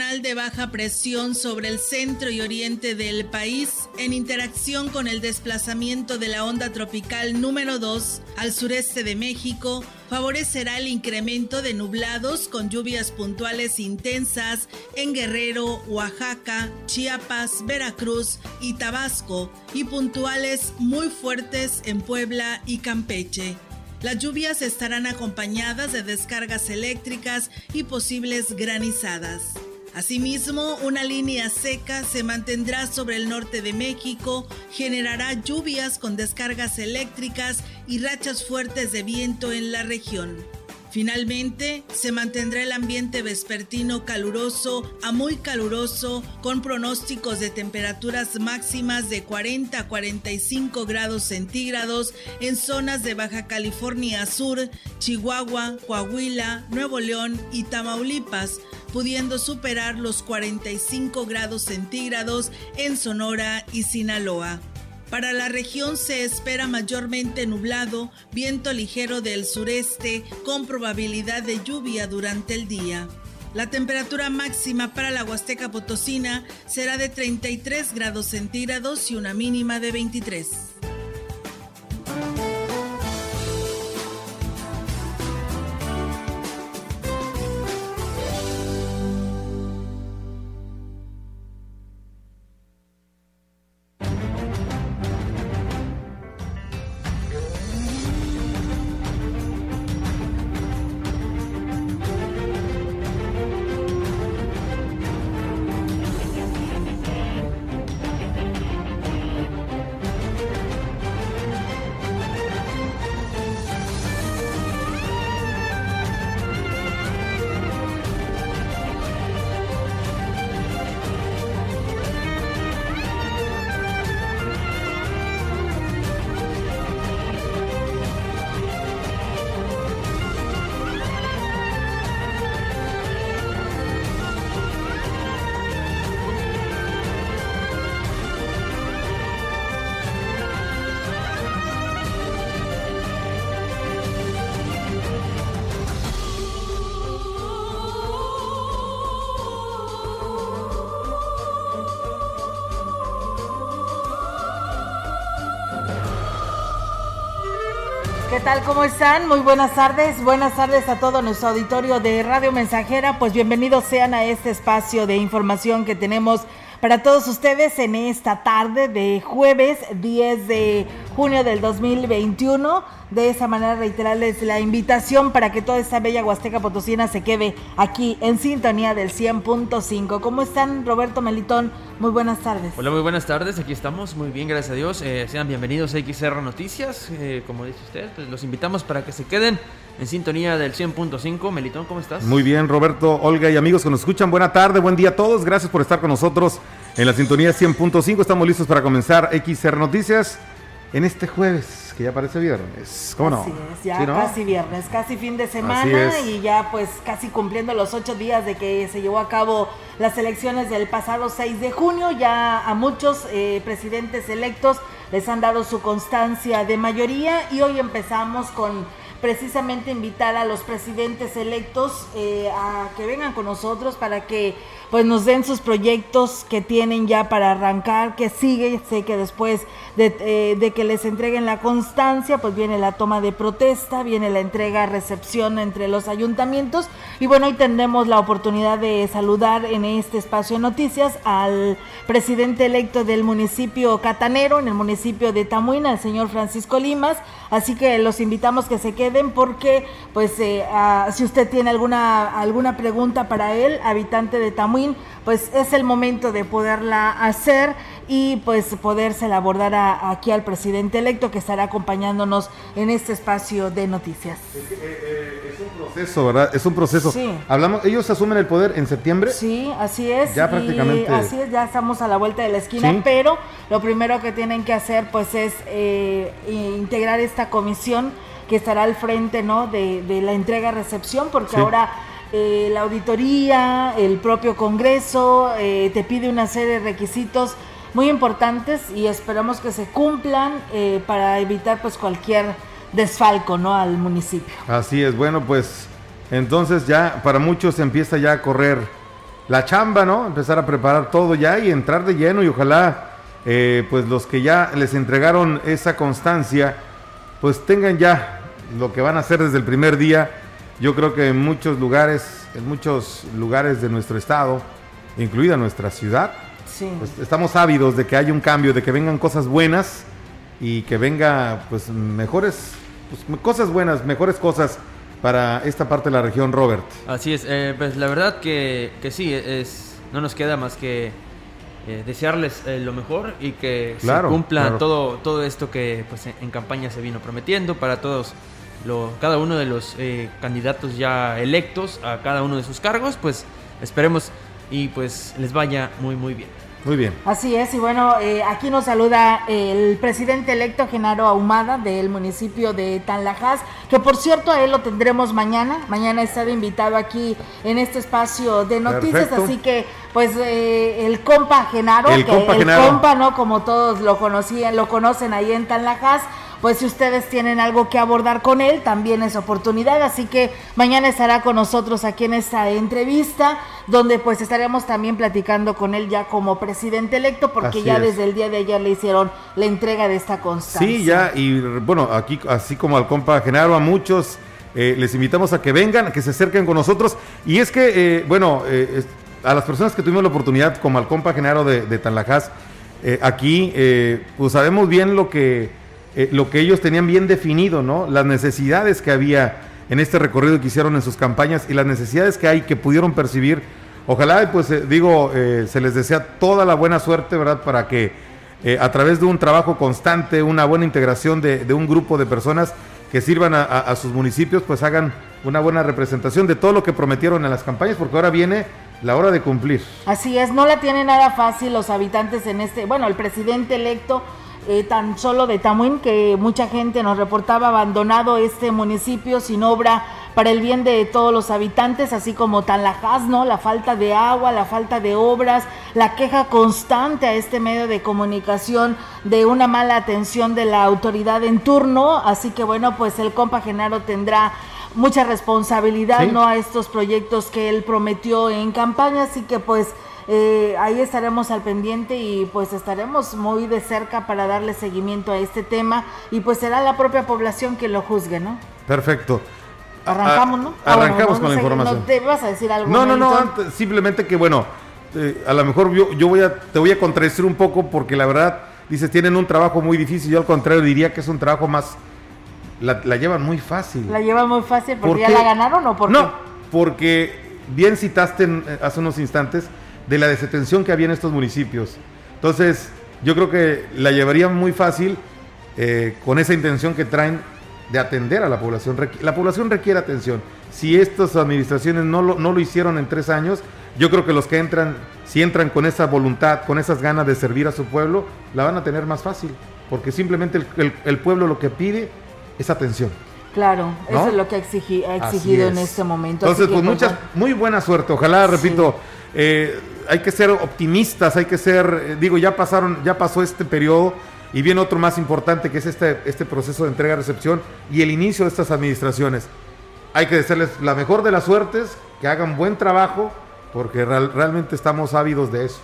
Canal de baja presión sobre el centro y oriente del país en interacción con el desplazamiento de la onda tropical número 2 al sureste de México favorecerá el incremento de nublados con lluvias puntuales intensas en Guerrero, Oaxaca, Chiapas, Veracruz y Tabasco y puntuales muy fuertes en Puebla y Campeche. Las lluvias estarán acompañadas de descargas eléctricas y posibles granizadas. Asimismo, una línea seca se mantendrá sobre el norte de México, generará lluvias con descargas eléctricas y rachas fuertes de viento en la región. Finalmente, se mantendrá el ambiente vespertino caluroso a muy caluroso con pronósticos de temperaturas máximas de 40 a 45 grados centígrados en zonas de Baja California Sur, Chihuahua, Coahuila, Nuevo León y Tamaulipas, pudiendo superar los 45 grados centígrados en Sonora y Sinaloa. Para la región se espera mayormente nublado, viento ligero del sureste con probabilidad de lluvia durante el día. La temperatura máxima para la Huasteca Potosina será de 33 grados centígrados y una mínima de 23. ¿Qué tal? ¿Cómo están? Muy buenas tardes. Buenas tardes a todo nuestro auditorio de Radio Mensajera. Pues bienvenidos sean a este espacio de información que tenemos para todos ustedes en esta tarde de jueves 10 de junio del 2021. De esa manera reiterarles la invitación para que toda esta bella Huasteca Potosina se quede aquí en sintonía del 100.5. ¿Cómo están Roberto Melitón? Muy buenas tardes. Hola, muy buenas tardes. Aquí estamos. Muy bien, gracias a Dios. Eh, sean bienvenidos a XR Noticias. Eh, como dice usted, pues los invitamos para que se queden en sintonía del 100.5. Melitón, ¿cómo estás? Muy bien, Roberto, Olga y amigos que nos escuchan. Buena tarde, buen día a todos. Gracias por estar con nosotros en la sintonía 100.5. Estamos listos para comenzar XR Noticias en este jueves, que ya parece viernes. ¿Cómo no? Así es, ya ¿Sí, no? casi viernes, casi fin de semana y ya pues casi cumpliendo los ocho días de que se llevó a cabo las elecciones del pasado 6 de junio. Ya a muchos eh, presidentes electos les han dado su constancia de mayoría y hoy empezamos con precisamente invitar a los presidentes electos eh, a que vengan con nosotros para que pues nos den sus proyectos que tienen ya para arrancar, que sigue, sé que después de, eh, que les entreguen la constancia, pues viene la toma de protesta, viene la entrega, recepción entre los ayuntamientos. Y bueno, hoy tendremos la oportunidad de saludar en este espacio de noticias al presidente electo del municipio Catanero, en el municipio de Tamuina, el señor Francisco Limas, así que los invitamos que se queden queden porque pues eh, ah, si usted tiene alguna, alguna pregunta para él, habitante de Tamuín, pues es el momento de poderla hacer y pues podérsela abordar aquí al presidente electo que estará acompañándonos en este espacio de noticias. Es, eh, eh, un proceso, ¿verdad? Es un proceso. Sí. Hablamos, ellos asumen el poder en septiembre. Sí, así es. Ya prácticamente. Así es, ya estamos a la vuelta de la esquina, pero lo primero que tienen que hacer pues es eh, integrar esta comisión que estará al frente, ¿no? De, la entrega-recepción, porque ahora la auditoría, el propio Congreso te pide una serie de requisitos muy importantes y esperamos que se cumplan eh, para evitar pues cualquier desfalco ¿no? al municipio. Así es, bueno pues entonces ya para muchos empieza ya a correr la chamba, ¿no? Empezar a preparar todo ya y entrar de lleno y ojalá eh, pues los que ya les entregaron esa constancia pues tengan ya lo que van a hacer desde el primer día. Yo creo que en muchos lugares, en muchos lugares de nuestro estado, incluida nuestra ciudad, pues, estamos ávidos de que haya un cambio, de que vengan cosas buenas y que venga pues mejores, pues, cosas buenas, mejores cosas para esta parte de la región, Robert. Así es, eh, pues la verdad que, que, sí, es, no nos queda más que eh, desearles eh, lo mejor y que se cumpla todo, todo esto que pues en, campaña se vino prometiendo para todos. Lo, cada uno de los candidatos ya electos a cada uno de sus cargos, pues esperemos y pues les vaya muy muy bien. Muy bien. Así es, y bueno, eh, aquí nos saluda el presidente electo Genaro Ahumada del municipio de Tanlajas, que por cierto a él lo tendremos mañana. Mañana está invitado aquí en este espacio de noticias, así que pues eh, el compa Genaro, el, compa, el compa, ¿no? Como todos lo conocían, lo conocen ahí en Tanlajas pues si ustedes tienen algo que abordar con él, también es oportunidad. Así que mañana estará con nosotros aquí en esta entrevista, donde pues estaremos también platicando con él ya como presidente electo, porque ya desde el día de ayer le hicieron la entrega de esta constancia. Sí, ya, y bueno, aquí así como al compa Genaro, a muchos. Eh, les invitamos a que vengan, a que se acerquen con nosotros. Y es que, eh, bueno, eh, a las personas que tuvimos la oportunidad, como al compa Genaro de, de Tanlajas, aquí, pues sabemos bien lo que eh, lo que ellos tenían bien definido, ¿no? Las necesidades que había en este recorrido que hicieron en sus campañas y las necesidades que hay que pudieron percibir. Ojalá, pues eh, digo, eh, se les desea toda la buena suerte, ¿verdad? Para que a través de un trabajo constante, una buena integración de, un grupo de personas que sirvan a, sus municipios, pues hagan una buena representación de todo lo que prometieron en las campañas, porque ahora viene la hora de cumplir. Así es, no la tiene nada fácil los habitantes en este, bueno, el presidente electo eh, tan solo de Tamuín, que mucha gente nos reportaba abandonado este municipio sin obra para el bien de todos los habitantes, así como Tanlajas, ¿no? La falta de agua, la falta de obras, la queja constante a este medio de comunicación de una mala atención de la autoridad en turno, así que bueno, pues el compa Genaro tendrá mucha responsabilidad, ¿no? A estos proyectos que él prometió en campaña, así que pues eh, ahí estaremos al pendiente y pues estaremos muy de cerca para darle seguimiento a este tema y pues será la propia población que lo juzgue, ¿no? Perfecto. Arrancamos, ¿no? Ah, arrancamos con la información. ¿No te vas a decir algo? No, no, no, simplemente que bueno, eh, a lo mejor yo, yo voy a, te voy a contradecir un poco porque la verdad, dices, tienen un trabajo muy difícil, yo al contrario diría que es un trabajo más, la, llevan muy fácil. ¿La llevan muy fácil porque ya la ganaron o por No, porque bien citaste eh, hace unos instantes, de la desatención que había en estos municipios. Entonces, yo creo que la llevarían muy fácil eh, con esa intención que traen de atender a la población. La población requiere atención. Si estas administraciones no lo, no lo hicieron en tres años, yo creo que los que entran, si entran con esa voluntad, con esas ganas de servir a su pueblo, la van a tener más fácil. Porque simplemente el, pueblo lo que pide es atención. Claro, eso es lo que ha, exigido en este momento. Entonces, pues, pues mucha, muy buena suerte. Ojalá, repito, eh, hay que ser optimistas, hay que ser, eh, digo, ya pasaron, ya pasó este periodo y viene otro más importante que es este, este proceso de entrega-recepción y el inicio de estas administraciones. Hay que desearles la mejor de las suertes, que hagan buen trabajo, porque realmente estamos ávidos de eso,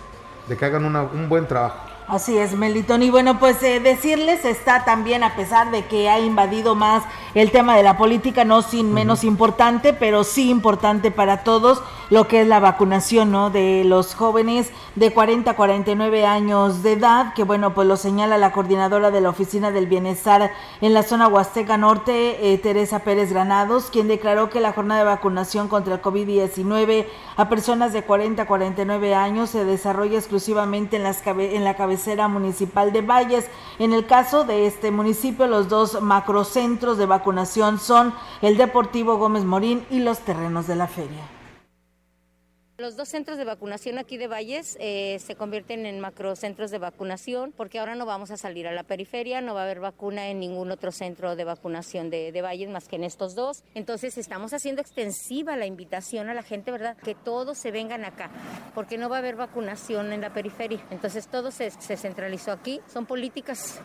de que hagan un buen trabajo. Así es, Melitón. Y bueno, pues eh, decirles está también, a pesar de que ha invadido más el tema de la política, no sin menos importante, pero sí importante para todos, lo que es la vacunación, ¿no? De los jóvenes de 40 a 49 años de edad, que bueno, pues lo señala la coordinadora de la Oficina del Bienestar en la zona Huasteca Norte, eh, Teresa Pérez Granados, quien declaró que la jornada de vacunación contra el COVID-19 a personas de 40 a 49 años se desarrolla exclusivamente en, las en la cabeza municipal de Valles. En el caso de este municipio, los dos macrocentros de vacunación son el Deportivo Gómez Morín y los terrenos de la feria. Los dos centros de vacunación aquí de Valles eh, se convierten en macrocentros de vacunación porque ahora no vamos a salir a la periferia, no va a haber vacuna en ningún otro centro de vacunación de, de Valles más que en estos dos. Entonces estamos haciendo extensiva la invitación a la gente, ¿verdad? Que todos se vengan acá porque no va a haber vacunación en la periferia. Entonces todo se, se centralizó aquí. Son políticas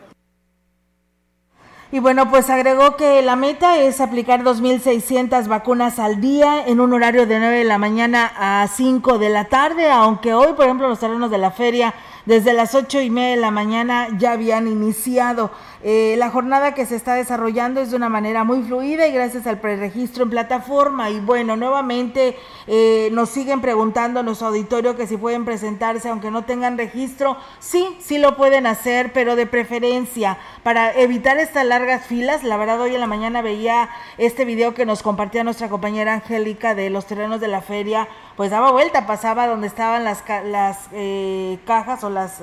y bueno, pues agregó que la meta es aplicar 2.600 vacunas al día en un horario de 9 de la mañana a 5 de la tarde, aunque hoy, por ejemplo, los terrenos de la feria desde las ocho y media de la mañana ya habían iniciado. Eh, la jornada que se está desarrollando es de una manera muy fluida y gracias al preregistro en plataforma. Y bueno, nuevamente eh, nos siguen preguntando a nuestro auditorio que si pueden presentarse aunque no tengan registro. Sí, sí lo pueden hacer, pero de preferencia para evitar estas largas filas. La verdad, hoy en la mañana veía este video que nos compartía nuestra compañera Angélica de los terrenos de la feria. Pues daba vuelta, pasaba donde estaban las, las eh, cajas o las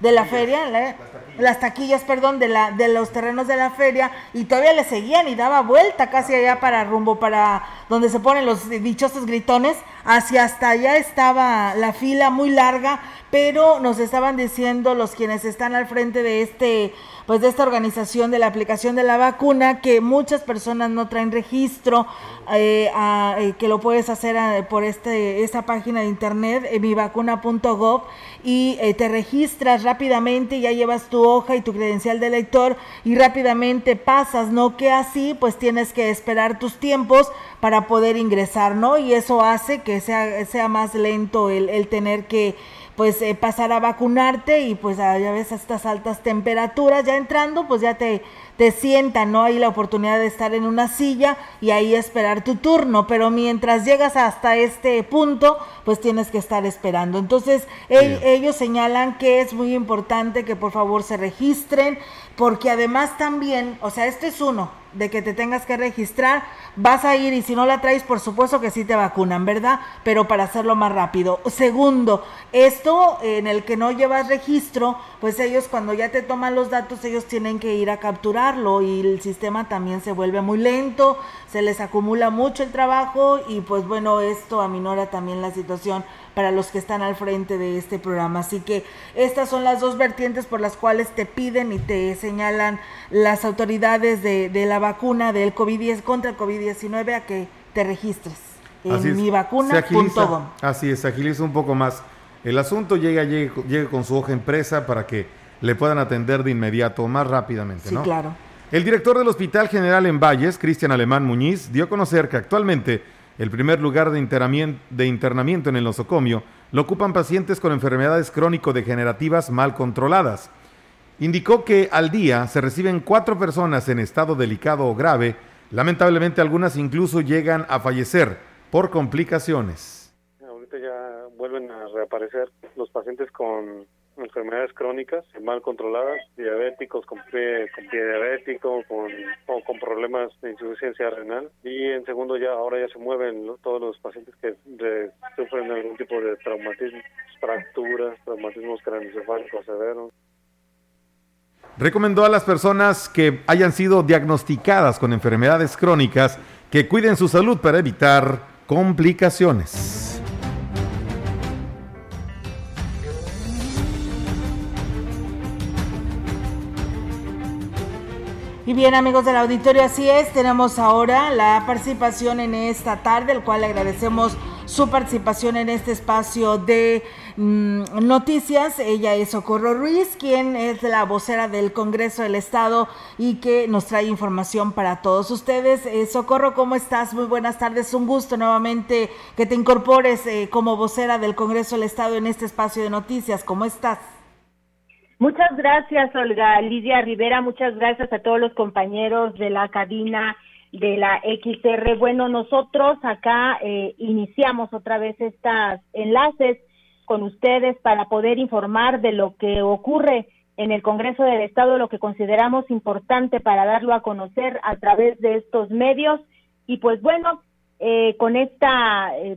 de la feria, las taquillas, perdón, de, la, de los terrenos de la feria, y todavía le seguían y daba vuelta casi allá para rumbo, para donde se ponen los dichosos gritones, hacia hasta allá estaba la fila muy larga, pero nos estaban diciendo los quienes están al frente de este pues de esta organización de la aplicación de la vacuna que muchas personas no traen registro eh, eh, que lo puedes hacer eh, por este esta página de internet mivacuna.gov y te registras rápidamente ya llevas tu hoja y tu credencial de lector y rápidamente pasas no que así pues tienes que esperar tus tiempos para poder ingresar no y eso hace que sea sea más lento el, el tener que pues eh, pasar a vacunarte y pues a, ya ves estas altas temperaturas. Ya entrando pues ya te te sientan, ¿no? Hay la oportunidad de estar en una silla y ahí esperar tu turno, pero mientras llegas hasta este punto, pues tienes que estar esperando. Entonces, ellos señalan que es muy importante que por favor se registren, porque además también, o sea, este es uno, de que te tengas que registrar, vas a ir y si no la traes, por supuesto que sí te vacunan, ¿verdad? Pero para hacerlo más rápido. Segundo, esto en el que no llevas registro, pues ellos cuando ya te toman los datos, ellos tienen que ir a capturarlo y el sistema también se vuelve muy lento, se les acumula mucho el trabajo y pues bueno, esto aminora también la situación para los que están al frente de este programa. Así que estas son las dos vertientes por las cuales te piden y te señalan las autoridades de, de la vacuna del COVID-19 contra el COVID-19 a que te registres en mivacuna.com. Así es, agiliza un poco más. El asunto llega, llega, con su hoja impresa para que le puedan atender de inmediato, más rápidamente, sí, claro. El director del Hospital General en Valles, Cristian Alemán Muñiz, dio a conocer que actualmente el primer lugar de internamiento, en el nosocomio lo ocupan pacientes con enfermedades crónico-degenerativas mal controladas. Indicó que al día se reciben cuatro personas en estado delicado o grave, lamentablemente algunas incluso llegan a fallecer por complicaciones. Ahorita ya vuelven a reaparecer los pacientes con enfermedades crónicas mal controladas, diabéticos con pie, con pie diabético, con, o con problemas de insuficiencia renal. Y en segundo ya, ahora ya se mueven todos los pacientes que sufren algún tipo de traumatismo, fracturas, traumatismos craneoencefálicos severos. Recomendó a las personas que hayan sido diagnosticadas con enfermedades crónicas que cuiden su salud para evitar complicaciones. Y bien amigos del auditorio, así es, tenemos ahora la participación en esta tarde, el cual agradecemos su participación en este espacio de mm, noticias. Ella es Socorro Ruiz, quien es la vocera del Congreso del Estado y que nos trae información para todos ustedes. Eh, Socorro, ¿cómo estás? Muy buenas tardes. Un gusto nuevamente que te incorpores eh, como vocera del Congreso del Estado en este espacio de noticias. ¿Cómo estás? Muchas gracias, Olga Lidia Rivera. Muchas gracias a todos los compañeros de la cabina de la XR. Bueno, nosotros acá eh, iniciamos otra vez estos enlaces con ustedes para poder informar de lo que ocurre en el Congreso del Estado, lo que consideramos importante para darlo a conocer a través de estos medios. Y pues bueno, eh, con esta eh,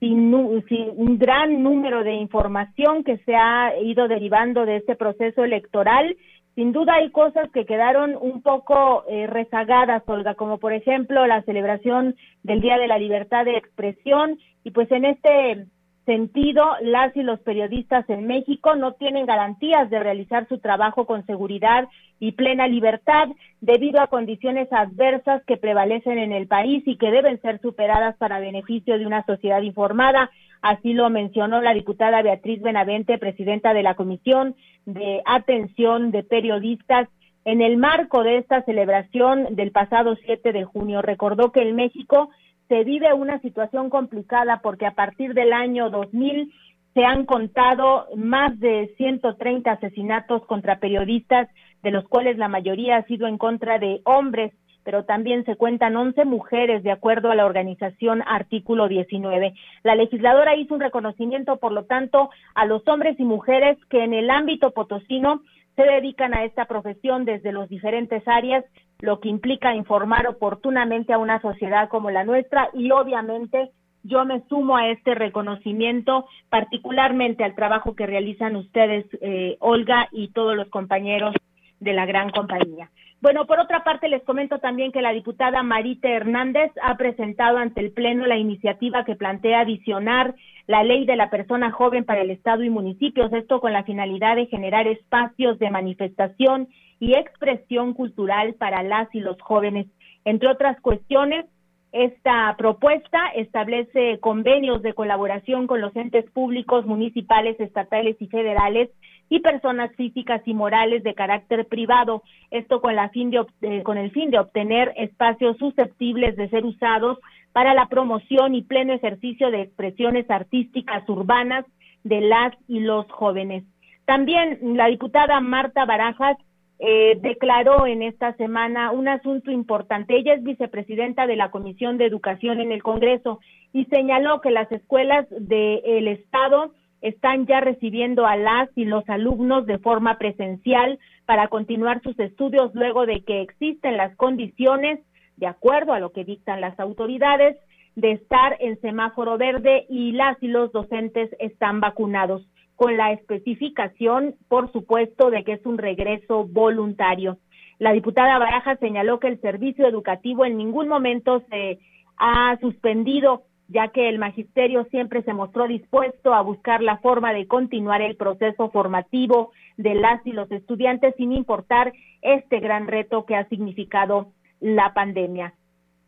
sin, un gran número de información que se ha ido derivando de este proceso electoral, sin duda hay cosas que quedaron un poco eh, rezagadas, Olga, como por ejemplo la celebración del Día de la Libertad de Expresión y pues en este sentido, las y los periodistas en México no tienen garantías de realizar su trabajo con seguridad y plena libertad debido a condiciones adversas que prevalecen en el país y que deben ser superadas para beneficio de una sociedad informada. Así lo mencionó la diputada Beatriz Benavente, presidenta de la Comisión de Atención de Periodistas. En el marco de esta celebración del pasado 7 de junio, recordó que en México se vive una situación complicada porque a partir del año 2000 se han contado más de 130 asesinatos contra periodistas, de los cuales la mayoría ha sido en contra de hombres, pero también se cuentan 11 mujeres de acuerdo a la organización Artículo 19. La legisladora hizo un reconocimiento, por lo tanto, a los hombres y mujeres que en el ámbito potosino se dedican a esta profesión desde las diferentes áreas lo que implica informar oportunamente a una sociedad como la nuestra y obviamente yo me sumo a este reconocimiento, particularmente al trabajo que realizan ustedes, eh, Olga, y todos los compañeros de la gran compañía. Bueno, por otra parte, les comento también que la diputada Marita Hernández ha presentado ante el Pleno la iniciativa que plantea adicionar la ley de la persona joven para el Estado y municipios, esto con la finalidad de generar espacios de manifestación y expresión cultural para las y los jóvenes. Entre otras cuestiones, esta propuesta establece convenios de colaboración con los entes públicos, municipales, estatales y federales y personas físicas y morales de carácter privado, esto con, la fin de, eh, con el fin de obtener espacios susceptibles de ser usados para la promoción y pleno ejercicio de expresiones artísticas urbanas de las y los jóvenes. También la diputada Marta Barajas eh, declaró en esta semana un asunto importante. Ella es vicepresidenta de la Comisión de Educación en el Congreso y señaló que las escuelas del Estado están ya recibiendo a las y los alumnos de forma presencial para continuar sus estudios luego de que existen las condiciones, de acuerdo a lo que dictan las autoridades, de estar en semáforo verde y las y los docentes están vacunados con la especificación, por supuesto, de que es un regreso voluntario. La diputada Baraja señaló que el servicio educativo en ningún momento se ha suspendido, ya que el magisterio siempre se mostró dispuesto a buscar la forma de continuar el proceso formativo de las y los estudiantes sin importar este gran reto que ha significado la pandemia.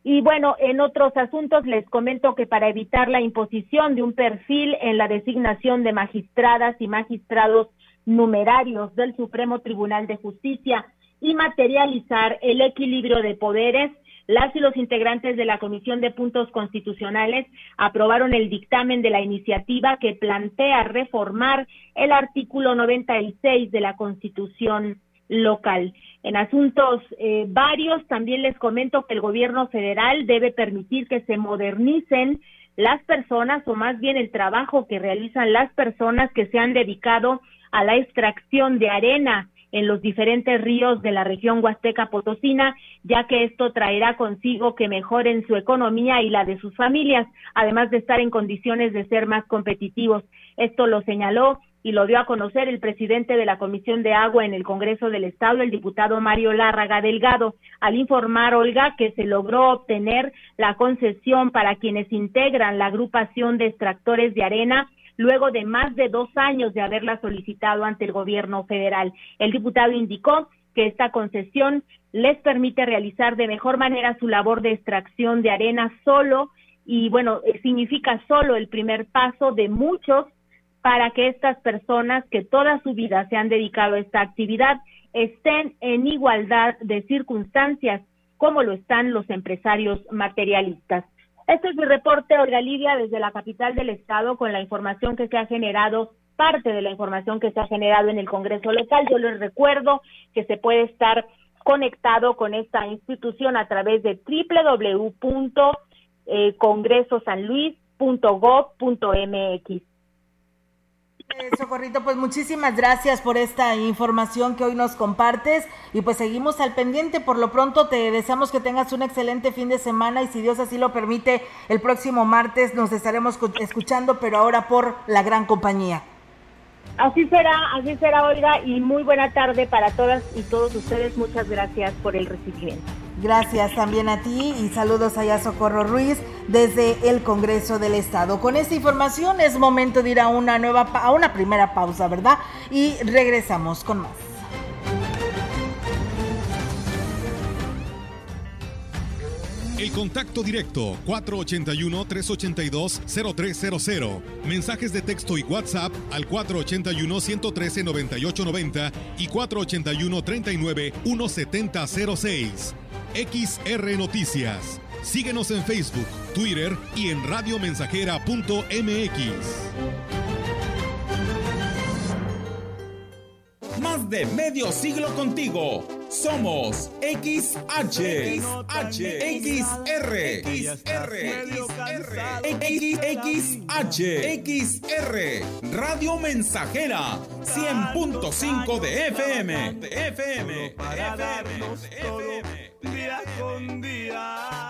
Y bueno, en otros asuntos les comento que para evitar la imposición de un perfil en la designación de magistradas y magistrados numerarios del Supremo Tribunal de Justicia y materializar el equilibrio de poderes, las y los integrantes de la Comisión de Puntos Constitucionales aprobaron el dictamen de la iniciativa que plantea reformar el artículo 96 de la Constitución local. En asuntos eh, varios, también les comento que el gobierno federal debe permitir que se modernicen las personas o más bien el trabajo que realizan las personas que se han dedicado a la extracción de arena en los diferentes ríos de la región huasteca potosina, ya que esto traerá consigo que mejoren su economía y la de sus familias, además de estar en condiciones de ser más competitivos. Esto lo señaló y lo dio a conocer el presidente de la Comisión de Agua en el Congreso del Estado, el diputado Mario Lárraga Delgado, al informar, Olga, que se logró obtener la concesión para quienes integran la agrupación de extractores de arena luego de más de dos años de haberla solicitado ante el gobierno federal. El diputado indicó que esta concesión les permite realizar de mejor manera su labor de extracción de arena solo y bueno, significa solo el primer paso de muchos para que estas personas que toda su vida se han dedicado a esta actividad estén en igualdad de circunstancias como lo están los empresarios materialistas. Este es mi reporte, Olga Lidia, desde la capital del estado con la información que se ha generado parte de la información que se ha generado en el Congreso local. Yo les recuerdo que se puede estar conectado con esta institución a través de www.congresosanluis.gov.mx. Socorrito, pues muchísimas gracias por esta información que hoy nos compartes y pues seguimos al pendiente. Por lo pronto te deseamos que tengas un excelente fin de semana y si Dios así lo permite, el próximo martes nos estaremos escuchando, pero ahora por la gran compañía. Así será, así será, Olga, y muy buena tarde para todas y todos ustedes. Muchas gracias por el recibimiento. Gracias también a ti y saludos allá Socorro Ruiz desde el Congreso del Estado. Con esta información es momento de ir a una nueva a una primera pausa, ¿verdad? Y regresamos con más. El contacto directo 481-382-0300. Mensajes de texto y WhatsApp al 481-113-9890 y 481-39-1706. XR Noticias. Síguenos en Facebook, Twitter y en radiomensajera.mx. Más de medio siglo contigo. Somos XH, XH, XR, XR, XH, XR, Radio Mensajera, 100.5 de FM, FM, de FM día con día.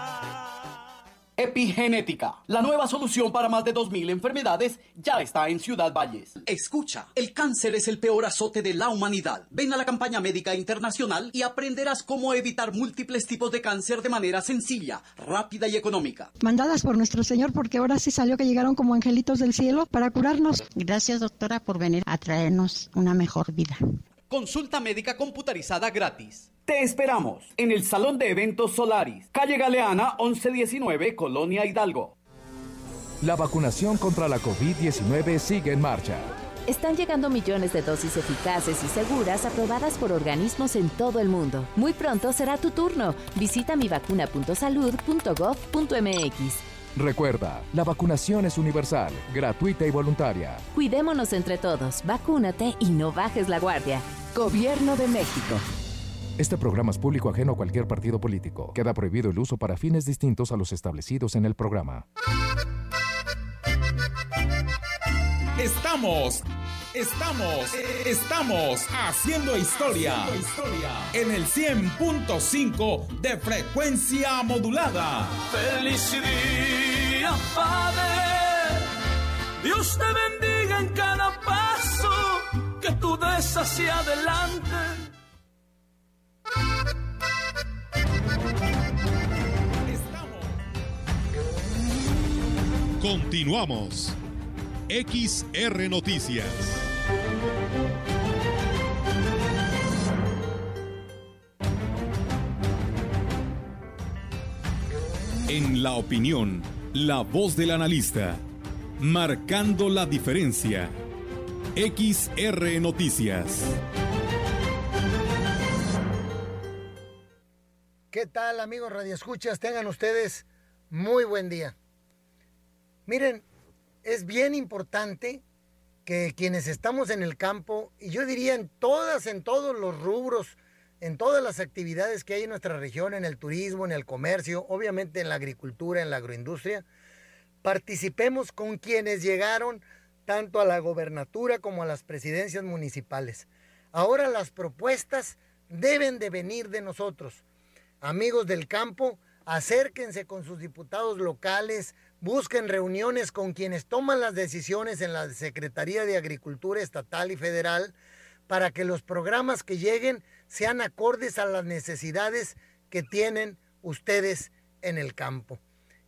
Epigenética, la nueva solución para más de 2.000 enfermedades, ya está en Ciudad Valles. Escucha, el cáncer es el peor azote de la humanidad. Ven a la campaña médica internacional y aprenderás cómo evitar múltiples tipos de cáncer de manera sencilla, rápida y económica. Mandadas por nuestro Señor porque ahora sí salió que llegaron como angelitos del cielo para curarnos. Gracias doctora por venir a traernos una mejor vida. Consulta médica computarizada gratis. Te esperamos en el Salón de Eventos Solaris, calle Galeana 1119, Colonia Hidalgo. La vacunación contra la COVID-19 sigue en marcha. Están llegando millones de dosis eficaces y seguras aprobadas por organismos en todo el mundo. Muy pronto será tu turno. Visita mivacuna.salud.gov.mx. Recuerda, la vacunación es universal, gratuita y voluntaria. Cuidémonos entre todos, vacúnate y no bajes la guardia. Gobierno de México. Este programa es público ajeno a cualquier partido político. Queda prohibido el uso para fines distintos a los establecidos en el programa. Estamos, estamos, estamos haciendo historia, en el 100.5 de frecuencia modulada. Feliz día, Padre. Dios te bendiga en cada paso que tú des hacia adelante Continuamos. XR Noticias. En la opinión, la voz del analista, marcando la diferencia. XR Noticias. ¿Qué tal amigos radioescuchas? Tengan ustedes muy buen día. Miren, es bien importante que quienes estamos en el campo, y yo diría en todas, en todos los rubros, en todas las actividades que hay en nuestra región, en el turismo, en el comercio, obviamente en la agricultura, en la agroindustria, participemos con quienes llegaron tanto a la gobernatura como a las presidencias municipales. Ahora las propuestas deben de venir de nosotros amigos del campo, acérquense con sus diputados locales, busquen reuniones con quienes toman las decisiones en la Secretaría de Agricultura Estatal y Federal para que los programas que lleguen sean acordes a las necesidades que tienen ustedes en el campo.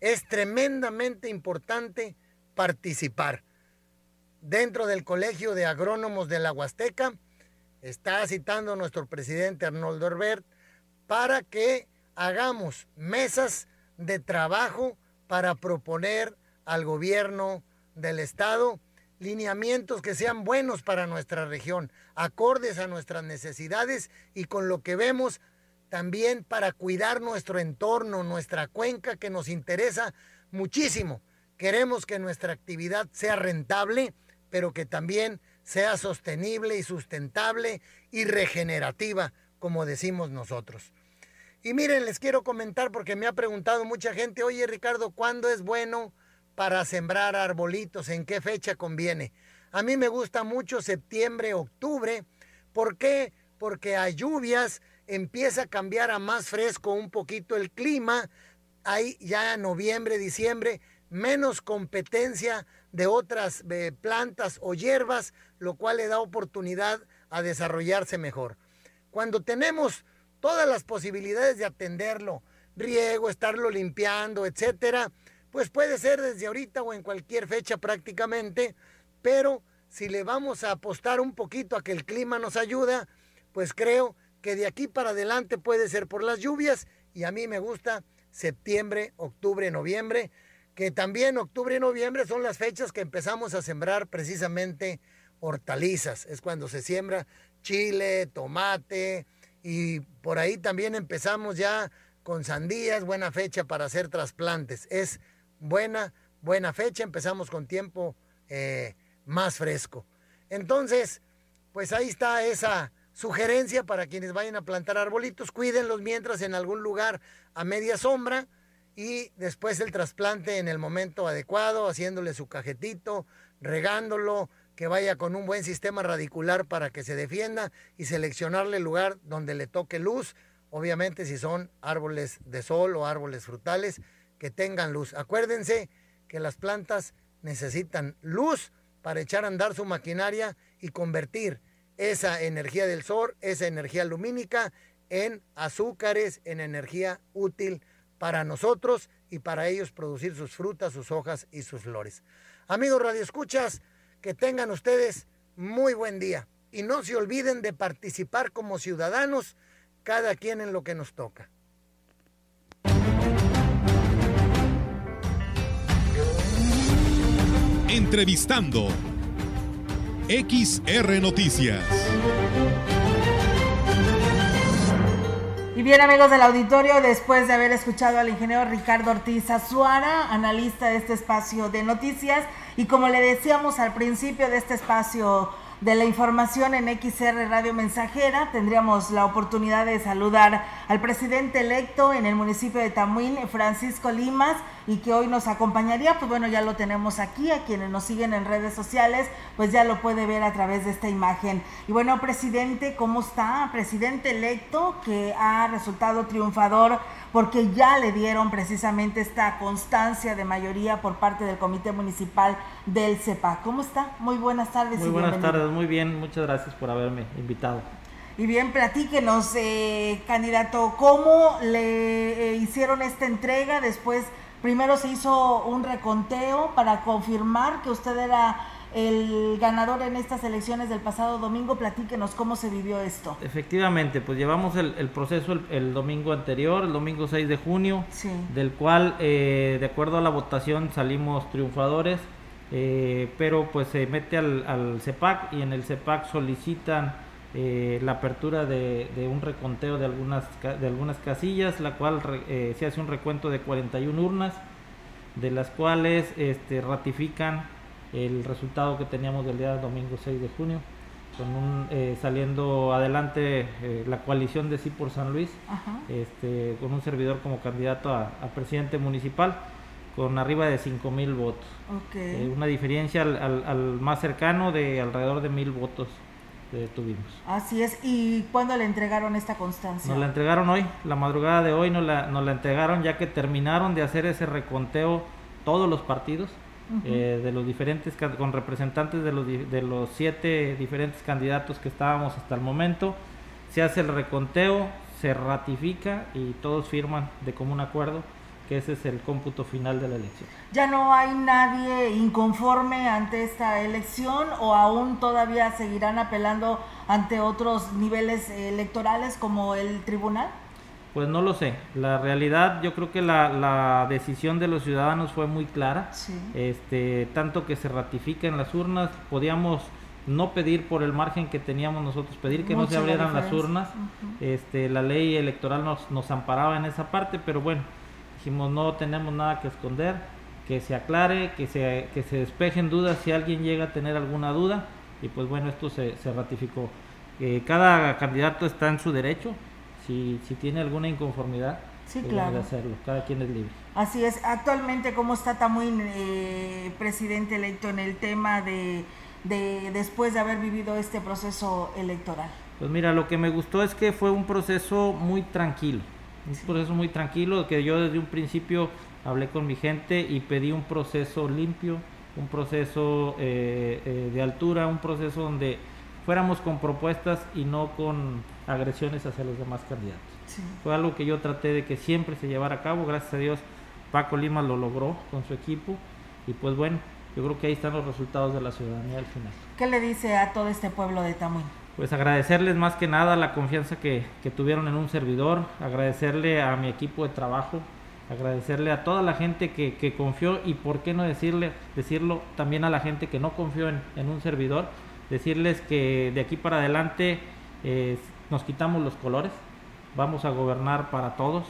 Es tremendamente importante participar. Dentro del Colegio de Agrónomos de la Huasteca, está citando nuestro presidente Arnoldo Herbert, para que hagamos mesas de trabajo para proponer al gobierno del estado lineamientos que sean buenos para nuestra región, acordes a nuestras necesidades y con lo que vemos también para cuidar nuestro entorno, nuestra cuenca que nos interesa muchísimo. Queremos que nuestra actividad sea rentable, pero que también sea sostenible y sustentable y regenerativa, como decimos nosotros. Y miren, les quiero comentar porque me ha preguntado mucha gente, oye Ricardo, ¿cuándo es bueno para sembrar arbolitos? ¿En qué fecha conviene? A mí me gusta mucho septiembre, octubre. ¿Por qué? Porque a lluvias empieza a cambiar a más fresco un poquito el clima. Hay ya noviembre, diciembre, menos competencia de otras eh, plantas o hierbas, lo cual le da oportunidad a desarrollarse mejor. Cuando tenemos todas las posibilidades de atenderlo, riego, estarlo limpiando, etcétera, pues puede ser desde ahorita o en cualquier fecha prácticamente, pero si le vamos a apostar un poquito a que el clima nos ayuda, pues creo que de aquí para adelante puede ser por las lluvias y a mí me gusta septiembre, octubre, noviembre, que también octubre y noviembre son las fechas que empezamos a sembrar precisamente hortalizas, es cuando se siembra chile, tomate, y por ahí también empezamos ya con sandías, buena fecha para hacer trasplantes. Es buena, buena fecha, empezamos con tiempo eh, más fresco. Entonces, pues ahí está esa sugerencia para quienes vayan a plantar arbolitos, cuídenlos mientras en algún lugar a media sombra y después el trasplante en el momento adecuado, haciéndole su cajetito, regándolo, que vaya con un buen sistema radicular para que se defienda y seleccionarle el lugar donde le toque luz, obviamente si son árboles de sol o árboles frutales que tengan luz. Acuérdense que las plantas necesitan luz para echar a andar su maquinaria y convertir esa energía del sol, esa energía lumínica en azúcares, en energía útil para nosotros y para ellos producir sus frutas, sus hojas y sus flores. Amigos Radio Escuchas, que tengan ustedes muy buen día y no se olviden de participar como ciudadanos, cada quien en lo que nos toca. Entrevistando XR Noticias. Y bien amigos del auditorio, después de haber escuchado al ingeniero Ricardo Ortiz Azuara, analista de este espacio de noticias, y como le decíamos al principio de este espacio de la información en XR Radio Mensajera, tendríamos la oportunidad de saludar al presidente electo en el municipio de Tamuín, Francisco Limas, y que hoy nos acompañaría, pues bueno, ya lo tenemos aquí, a quienes nos siguen en redes sociales, pues ya lo puede ver a través de esta imagen. Y bueno, presidente, ¿cómo está? Presidente electo que ha resultado triunfador porque ya le dieron precisamente esta constancia de mayoría por parte del Comité Municipal del CEPA. ¿Cómo está? Muy buenas tardes. Muy buenas tardes, muy bien, muchas gracias por haberme invitado. Y bien, platíquenos, eh, candidato, ¿cómo le eh, hicieron esta entrega? Después, primero se hizo un reconteo para confirmar que usted era el ganador en estas elecciones del pasado domingo. Platíquenos cómo se vivió esto. Efectivamente, pues llevamos el, proceso el, domingo anterior, el domingo 6 de junio, del cual, eh, de acuerdo a la votación, salimos triunfadores, eh, pero pues se mete al, al, CEPAC y en el CEPAC solicitan eh, la apertura de, un reconteo de algunas, de algunas casillas, la cual se hace un recuento de 41 urnas, de las cuales este, ratifican el resultado que teníamos del día domingo 6 de junio, con un, eh, saliendo adelante eh, la coalición de Sí por San Luis, este, con un servidor como candidato a, presidente municipal, con arriba de 5 mil votos. Eh, una diferencia al, más cercano de alrededor de mil votos tuvimos. Así es, ¿y cuándo le entregaron esta constancia? Nos la entregaron hoy, la madrugada de hoy nos la, nos la entregaron ya que terminaron de hacer ese reconteo todos los partidos eh, de los diferentes, con representantes de los, de los siete diferentes candidatos que estábamos hasta el momento. Se hace el reconteo, se ratifica y todos firman de común acuerdo que ese es el cómputo final de la elección. ¿Ya no hay nadie inconforme ante esta elección o aún todavía seguirán apelando ante otros niveles electorales como el tribunal? Pues no lo sé. La realidad, yo creo que la, decisión de los ciudadanos fue muy clara. Este, tanto que se ratifica en las urnas, podíamos no pedir por el margen que teníamos nosotros, pedir que no se abrieran las urnas. este, la ley electoral nos, nos amparaba en esa parte, pero bueno, dijimos no tenemos nada que esconder. que se aclare, que se, que se despejen dudas si alguien llega a tener alguna duda y pues bueno, esto se, se ratificó. Eh, cada candidato está en su derecho, si, si tiene alguna inconformidad, sí, pues claro. hacerlo, cada quien es libre. Así es, actualmente cómo está Tamuín, eh, presidente electo, en el tema de, de después de haber vivido este proceso electoral. Pues mira, lo que me gustó es que fue un proceso muy tranquilo, un proceso muy tranquilo, que yo desde un principio hablé con mi gente y pedí un proceso limpio, un proceso eh, eh, de altura, un proceso donde fuéramos con propuestas y no con agresiones hacia los demás candidatos. Fue algo que yo traté de que siempre se llevara a cabo, gracias a Dios Paco Lima lo logró con su equipo y pues bueno, yo creo que ahí están los resultados de la ciudadanía al final. ¿Qué le dice a todo este pueblo de Tamuín? Pues agradecerles más que nada la confianza que, que tuvieron en un servidor, agradecerle a mi equipo de trabajo, agradecerle a toda la gente que, que, confió y por qué no decirle, decirlo también a la gente que no confió en, en un servidor, decirles que de aquí para adelante eh, nos quitamos los colores, vamos a gobernar para todos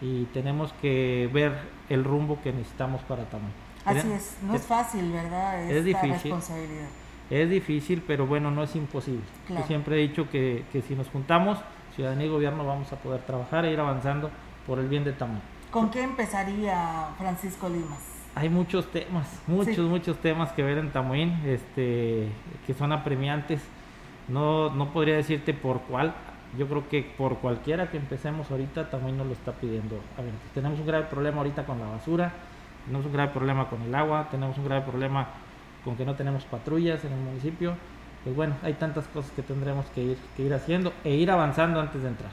y tenemos que ver el rumbo que necesitamos para Tamaulipas. Así es, no es, fácil, ¿verdad? Esta es difícil. Responsabilidad. Es difícil, pero bueno, no es imposible. Yo siempre he dicho que, que si nos juntamos, ciudadanía y gobierno, vamos a poder trabajar e ir avanzando por el bien de Tamaulipas. ¿Con qué empezaría Francisco Limas? Hay muchos temas, muchos, muchos temas que ver en Tamuín, este, que son apremiantes. No, no podría decirte por cuál. Yo creo que por cualquiera que empecemos ahorita, Tamuín nos lo está pidiendo. A ver, tenemos un grave problema ahorita con la basura, tenemos un grave problema con el agua, tenemos un grave problema con que no tenemos patrullas en el municipio. Pues bueno, hay tantas cosas que tendremos que ir, que ir haciendo e ir avanzando antes de entrar.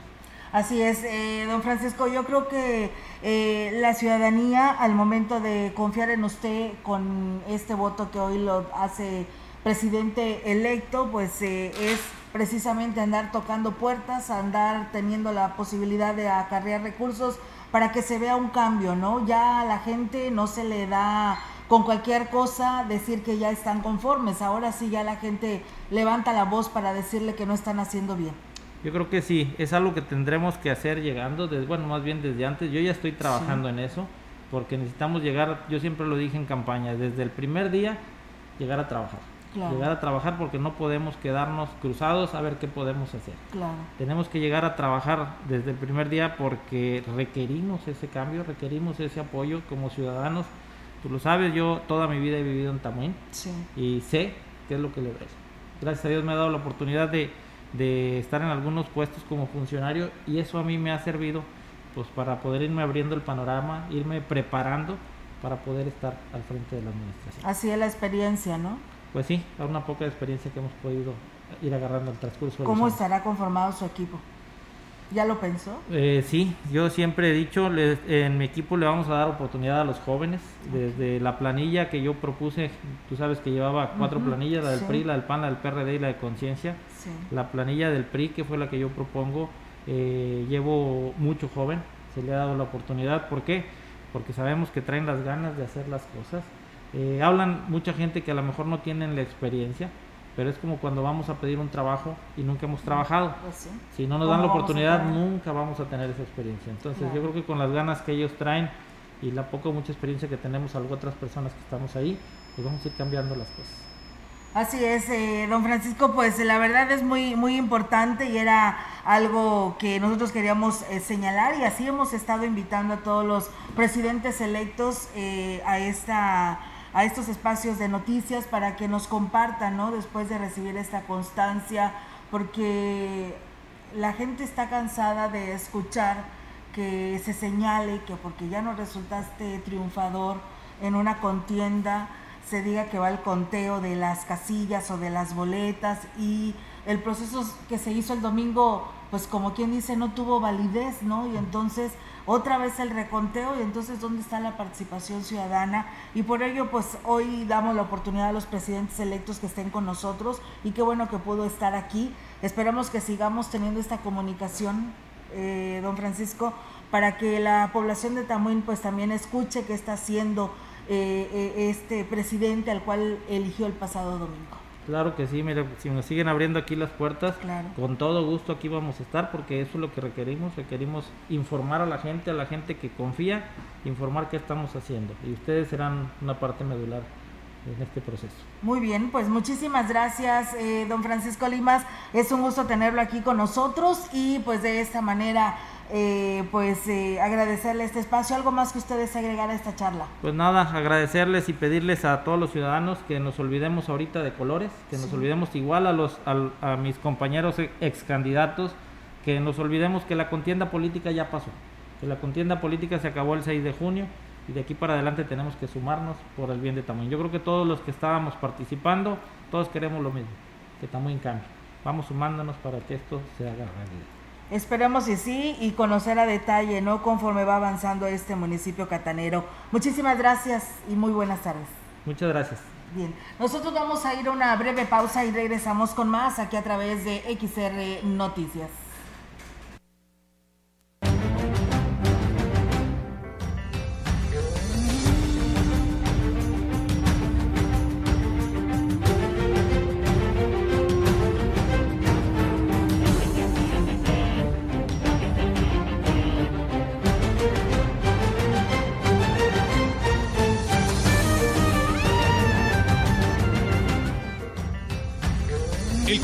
Así es, eh, don Francisco, yo creo que eh, la ciudadanía al momento de confiar en usted con este voto que hoy lo hace presidente electo, pues eh, es precisamente andar tocando puertas, andar teniendo la posibilidad de acarrear recursos para que se vea un cambio, ¿no? Ya a la gente no se le da con cualquier cosa decir que ya están conformes, ahora sí ya la gente levanta la voz para decirle que no están haciendo bien. Yo creo que sí, es algo que tendremos que hacer llegando, desde, bueno, más bien desde antes. Yo ya estoy trabajando en eso, porque necesitamos llegar, yo siempre lo dije en campaña, desde el primer día llegar a trabajar. Llegar a trabajar porque no podemos quedarnos cruzados a ver qué podemos hacer. Tenemos que llegar a trabajar desde el primer día porque requerimos ese cambio, requerimos ese apoyo como ciudadanos. Tú lo sabes, yo toda mi vida he vivido en Tamuín y sé qué es lo que le ves. Gracias a Dios me ha dado la oportunidad de de estar en algunos puestos como funcionario y eso a mí me ha servido pues para poder irme abriendo el panorama, irme preparando para poder estar al frente de la administración. Así es la experiencia, ¿no? Pues sí, una poca experiencia que hemos podido ir agarrando al transcurso. ¿Cómo estará conformado su equipo? ¿Ya lo pensó? Eh, sí, yo siempre he dicho, en mi equipo le vamos a dar oportunidad a los jóvenes, desde la planilla que yo propuse, tú sabes que llevaba cuatro planillas, la del PRI, la del PAN, la del PRD y la de Conciencia, la planilla del PRI, que fue la que yo propongo, eh, llevo mucho joven, se le ha dado la oportunidad, ¿por qué? Porque sabemos que traen las ganas de hacer las cosas, eh, hablan mucha gente que a lo mejor no tienen la experiencia, pero es como cuando vamos a pedir un trabajo y nunca hemos trabajado. Pues si no nos dan la oportunidad, nunca vamos a tener esa experiencia. Entonces yo creo que con las ganas que ellos traen y la poca o mucha experiencia que tenemos algo otras personas que estamos ahí, pues vamos a ir cambiando las cosas. Así es, eh, don Francisco, pues la verdad es muy, muy importante y era algo que nosotros queríamos eh, señalar y así hemos estado invitando a todos los presidentes electos eh, a esta a estos espacios de noticias para que nos compartan, ¿no? Después de recibir esta constancia, porque la gente está cansada de escuchar que se señale que porque ya no resultaste triunfador en una contienda, se diga que va el conteo de las casillas o de las boletas y el proceso que se hizo el domingo, pues como quien dice, no tuvo validez, ¿no? Y entonces otra vez el reconteo y entonces dónde está la participación ciudadana y por ello pues hoy damos la oportunidad a los presidentes electos que estén con nosotros y qué bueno que pudo estar aquí. Esperamos que sigamos teniendo esta comunicación, eh, don Francisco, para que la población de Tamuín pues también escuche qué está haciendo eh, eh, este presidente al cual eligió el pasado domingo. Claro que sí, mira, si nos siguen abriendo aquí las puertas, con todo gusto aquí vamos a estar porque eso es lo que requerimos, requerimos informar a la gente, a la gente que confía, informar qué estamos haciendo y ustedes serán una parte medular en este proceso. Muy bien, pues muchísimas gracias, eh, don Francisco Limas. Es un gusto tenerlo aquí con nosotros y pues de esta manera, eh, pues eh, agradecerle este espacio. ¿Algo más que ustedes agregar a esta charla? Pues nada, agradecerles y pedirles a todos los ciudadanos que nos olvidemos ahorita de colores, que nos olvidemos igual a, los, a, a mis compañeros ex candidatos, que nos olvidemos que la contienda política ya pasó, que la contienda política se acabó el 6 de junio y de aquí para adelante tenemos que sumarnos por el bien de Tamuín. Yo creo que todos los que estábamos participando, todos queremos lo mismo, que Tamuín cambie. Vamos sumándonos para que esto se haga realidad. Esperemos y sí, y conocer a detalle, ¿no? Conforme va avanzando este municipio catanero. Muchísimas gracias y muy buenas tardes. Muchas gracias. Bien, nosotros vamos a ir a una breve pausa y regresamos con más aquí a través de XR Noticias.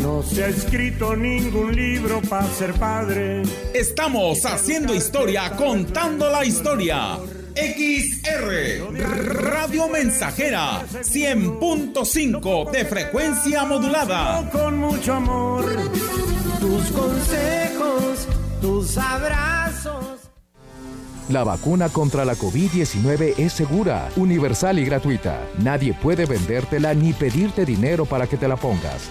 No se ha escrito ningún libro para ser padre. Estamos haciendo historia, contando la historia. XR Radio Mensajera 100.5 de frecuencia modulada. Con mucho amor, tus consejos, tus abrazos. La vacuna contra la COVID-19 es segura, universal y gratuita. Nadie puede vendértela ni pedirte dinero para que te la pongas.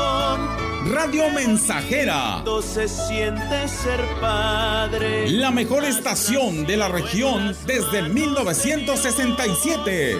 Radio Mensajera. Se siente ser padre. La mejor estación de la región desde 1967.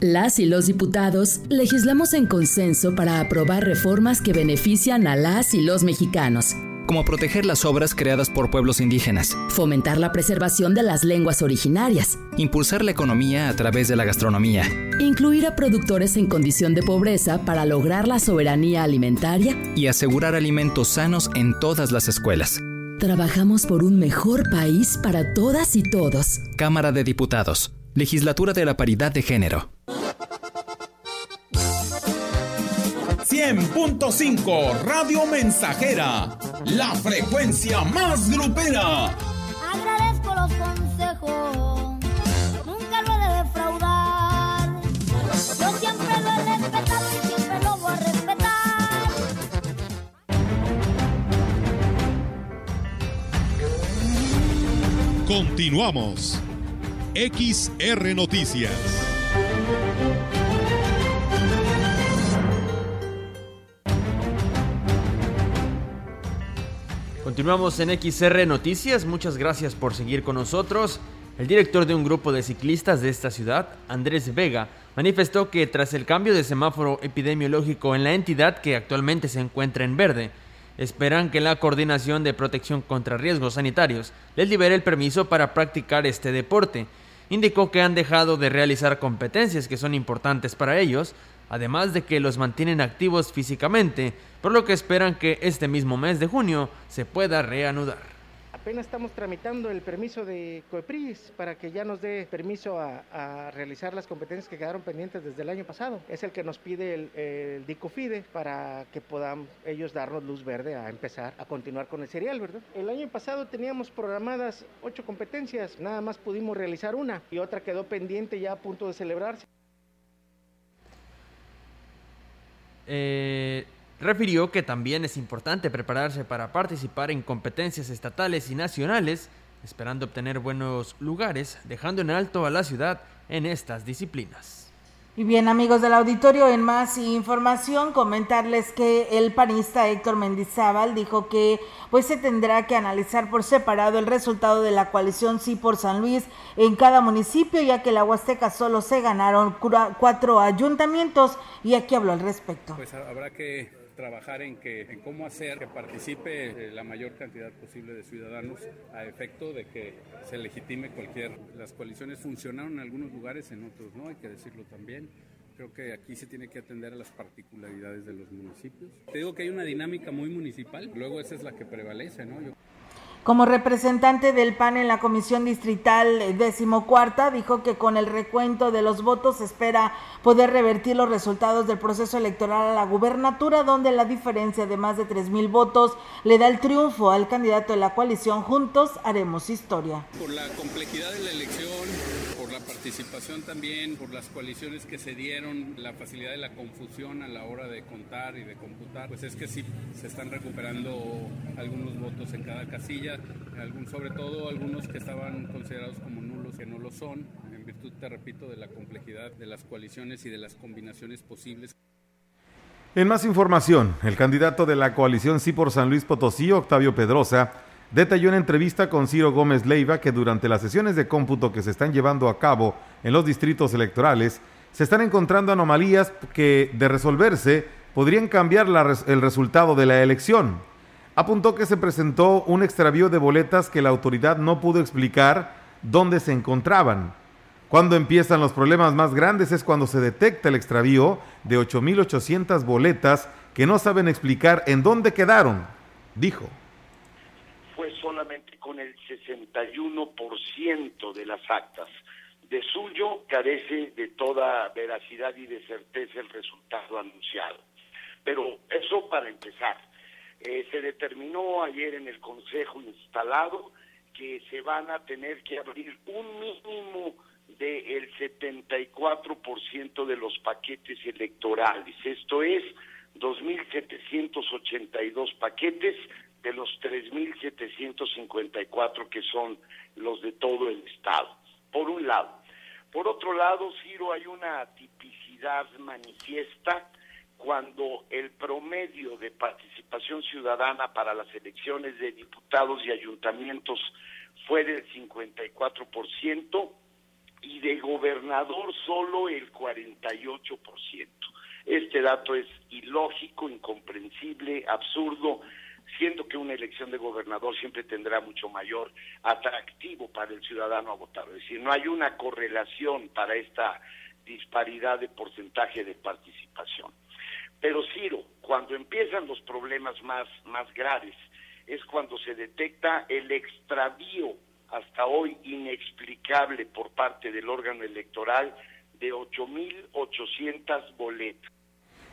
Las y los diputados legislamos en consenso para aprobar reformas que benefician a las y los mexicanos. Como proteger las obras creadas por pueblos indígenas. Fomentar la preservación de las lenguas originarias. Impulsar la economía a través de la gastronomía. Incluir a productores en condición de pobreza para lograr la soberanía alimentaria. Y asegurar alimentos sanos en todas las escuelas. Trabajamos por un mejor país para todas y todos. Cámara de Diputados. Legislatura de la Paridad de Género. 100.5 Radio Mensajera, la frecuencia más grupera. Agradezco los consejos, nunca lo he de defraudar. Yo siempre lo he respetado y siempre lo voy a respetar. Continuamos. XR Noticias. Continuamos en XR Noticias, muchas gracias por seguir con nosotros. El director de un grupo de ciclistas de esta ciudad, Andrés Vega, manifestó que tras el cambio de semáforo epidemiológico en la entidad que actualmente se encuentra en verde, esperan que la Coordinación de Protección contra Riesgos Sanitarios les libere el permiso para practicar este deporte. Indicó que han dejado de realizar competencias que son importantes para ellos, además de que los mantienen activos físicamente, por lo que esperan que este mismo mes de junio se pueda reanudar apenas estamos tramitando el permiso de COEPRIS para que ya nos dé permiso a, realizar las competencias que quedaron pendientes desde el año pasado. Es el que nos pide el, el, DICOFIDE para que puedan ellos darnos luz verde a empezar a continuar con el serial, ¿verdad? El año pasado teníamos programadas ocho competencias, nada más pudimos realizar una y otra quedó pendiente ya a punto de celebrarse. Eh, Refirió que también es importante prepararse para participar en competencias estatales y nacionales, esperando obtener buenos lugares, dejando en alto a la ciudad en estas disciplinas. Y bien, amigos del auditorio, en más información, comentarles que el panista Héctor Mendizábal dijo que pues se tendrá que analizar por separado el resultado de la coalición Sí por San Luis en cada municipio, ya que la Huasteca solo se ganaron cuatro ayuntamientos y aquí habló al respecto. Pues habrá que trabajar en, que, en cómo hacer que participe eh, la mayor cantidad posible de ciudadanos a efecto de que se legitime cualquier... Las coaliciones funcionaron en algunos lugares, en otros no, hay que decirlo también. Creo que aquí se tiene que atender a las particularidades de los municipios. Te digo que hay una dinámica muy municipal, luego esa es la que prevalece, ¿no? Yo... Como representante del PAN en la Comisión Distrital decimocuarta, dijo que con el recuento de los votos espera poder revertir los resultados del proceso electoral a la gubernatura, donde la diferencia de más de tres mil votos le da el triunfo al candidato de la coalición Juntos Haremos Historia. Por la complejidad de la elección, por la participación también, por las coaliciones que se dieron, la facilidad de la confusión a la hora de contar y de computar, pues es que sí se están recuperando algunos votos en cada casilla, algún, sobre todo algunos que estaban considerados como nulos que no lo son, en virtud, te repito, de la complejidad de las coaliciones y de las combinaciones posibles. En más información, el candidato de la coalición Sí por San Luis Potosí, Octavio Pedrosa, detalló en entrevista con Ciro Gómez Leiva que durante las sesiones de cómputo que se están llevando a cabo en los distritos electorales, se están encontrando anomalías que, de resolverse, podrían cambiar el resultado de la elección. Apuntó que se presentó un extravío de boletas que la autoridad no pudo explicar dónde se encontraban. Cuando empiezan los problemas más grandes es cuando se detecta el extravío de 8.800 boletas que no saben explicar en dónde quedaron, dijo con el 61% de las actas. De suyo carece de toda veracidad y de certeza el resultado anunciado. Pero eso para empezar. Eh, se determinó ayer en el Consejo instalado que se van a tener que abrir un mínimo del 74% de los paquetes electorales. Esto es 2.782 paquetes de los 3.754 que son los de todo el Estado, por un lado. Por otro lado, Ciro, hay una tipicidad manifiesta cuando el promedio de participación ciudadana para las elecciones de diputados y ayuntamientos fue del 54% y de gobernador solo el 48%. Este dato es ilógico, incomprensible, absurdo, siendo que una elección de gobernador siempre tendrá mucho mayor atractivo para el ciudadano a votar. Es decir, no hay una correlación para esta disparidad de porcentaje de participación. Pero Ciro, cuando empiezan los problemas más, más graves, es cuando se detecta el extravío hasta hoy inexplicable por parte del órgano electoral de 8.800 boletas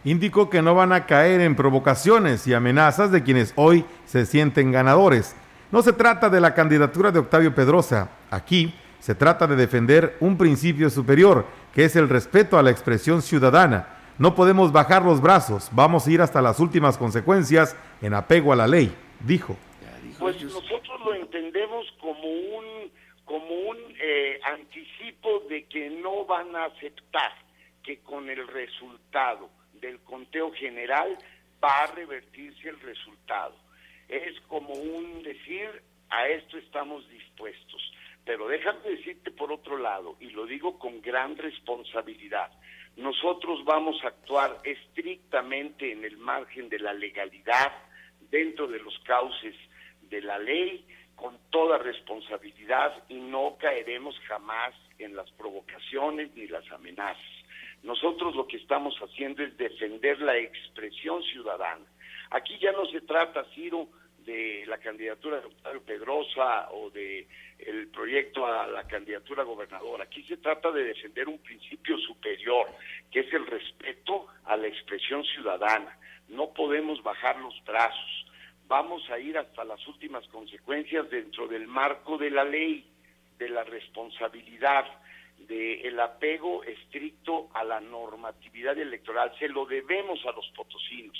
indicó que no van a caer en provocaciones y amenazas de quienes hoy se sienten ganadores. No se trata de la candidatura de Octavio Pedrosa. Aquí se trata de defender un principio superior, que es el respeto a la expresión ciudadana. No podemos bajar los brazos, vamos a ir hasta las últimas consecuencias en apego a la ley, dijo. Pues nosotros lo entendemos como un, como un eh, anticipo de que no van a aceptar que con el resultado del conteo general va a revertirse el resultado. es como un decir, a esto estamos dispuestos. Pero déjame decirte por otro lado, y lo digo con gran responsabilidad, nosotros vamos a actuar estrictamente en el margen de la legalidad, dentro de los cauces de la ley, con toda responsabilidad y no caeremos jamás en las provocaciones ni las amenazas. Nosotros lo que estamos haciendo es defender la expresión ciudadana. Aquí ya no se trata, Ciro, de la candidatura de Octavio Pedrosa o de el proyecto a la candidatura gobernadora. Aquí se trata de defender un principio superior, que es el respeto a la expresión ciudadana. No podemos bajar los brazos. Vamos a ir hasta las últimas consecuencias dentro del marco de la ley, de la responsabilidad, del apego estricto a la normatividad electoral. Se lo debemos a los potosinos.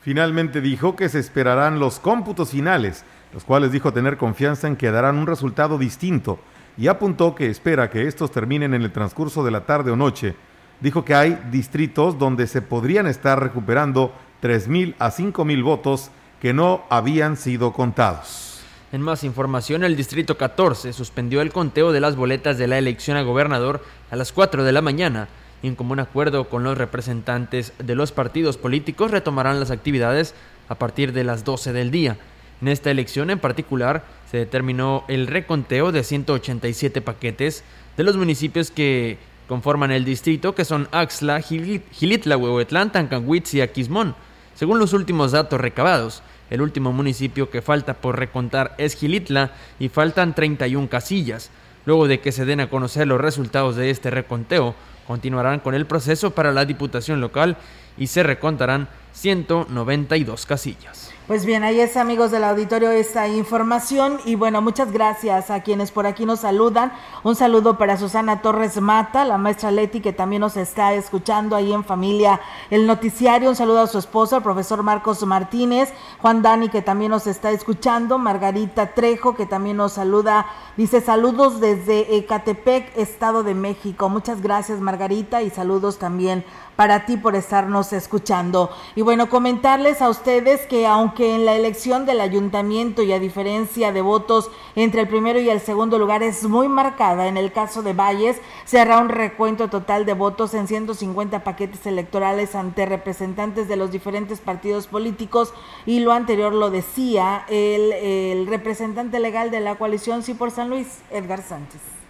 Finalmente dijo que se esperarán los cómputos finales, los cuales dijo tener confianza en que darán un resultado distinto, y apuntó que espera que estos terminen en el transcurso de la tarde o noche. Dijo que hay distritos donde se podrían estar recuperando 3.000 a 5.000 votos que no habían sido contados. En más información, el Distrito 14 suspendió el conteo de las boletas de la elección a gobernador a las 4 de la mañana y en común acuerdo con los representantes de los partidos políticos retomarán las actividades a partir de las 12 del día. En esta elección en particular se determinó el reconteo de 187 paquetes de los municipios que conforman el distrito, que son Axla, Gilitla, Huehuetlán, Tancanhuitz y Aquismón. Según los últimos datos recabados, el último municipio que falta por recontar es Gilitla y faltan 31 casillas. Luego de que se den a conocer los resultados de este reconteo, continuarán con el proceso para la diputación local y se recontarán 192 casillas. Pues bien, ahí es amigos del auditorio esta información y bueno, muchas gracias a quienes por aquí nos saludan. Un saludo para Susana Torres Mata, la maestra Leti que también nos está escuchando ahí en familia el noticiario. Un saludo a su esposo, el profesor Marcos Martínez, Juan Dani que también nos está escuchando, Margarita Trejo que también nos saluda, dice saludos desde Ecatepec, Estado de México. Muchas gracias Margarita y saludos también para ti por estarnos escuchando. Y bueno, comentarles a ustedes que aunque en la elección del ayuntamiento y a diferencia de votos entre el primero y el segundo lugar es muy marcada, en el caso de Valles se hará un recuento total de votos en 150 paquetes electorales ante representantes de los diferentes partidos políticos y lo anterior lo decía el, el representante legal de la coalición Sí por San Luis, Edgar Sánchez.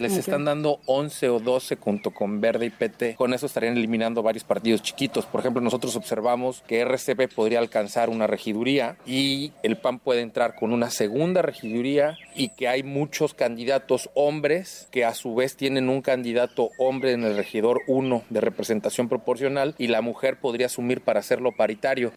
Les están dando 11 o 12 junto con Verde y PT. Con eso estarían eliminando varios partidos chiquitos. Por ejemplo, nosotros observamos que RCP podría alcanzar una regiduría y el PAN puede entrar con una segunda regiduría y que hay muchos candidatos hombres que a su vez tienen un candidato hombre en el regidor 1 de representación proporcional y la mujer podría asumir para hacerlo paritario.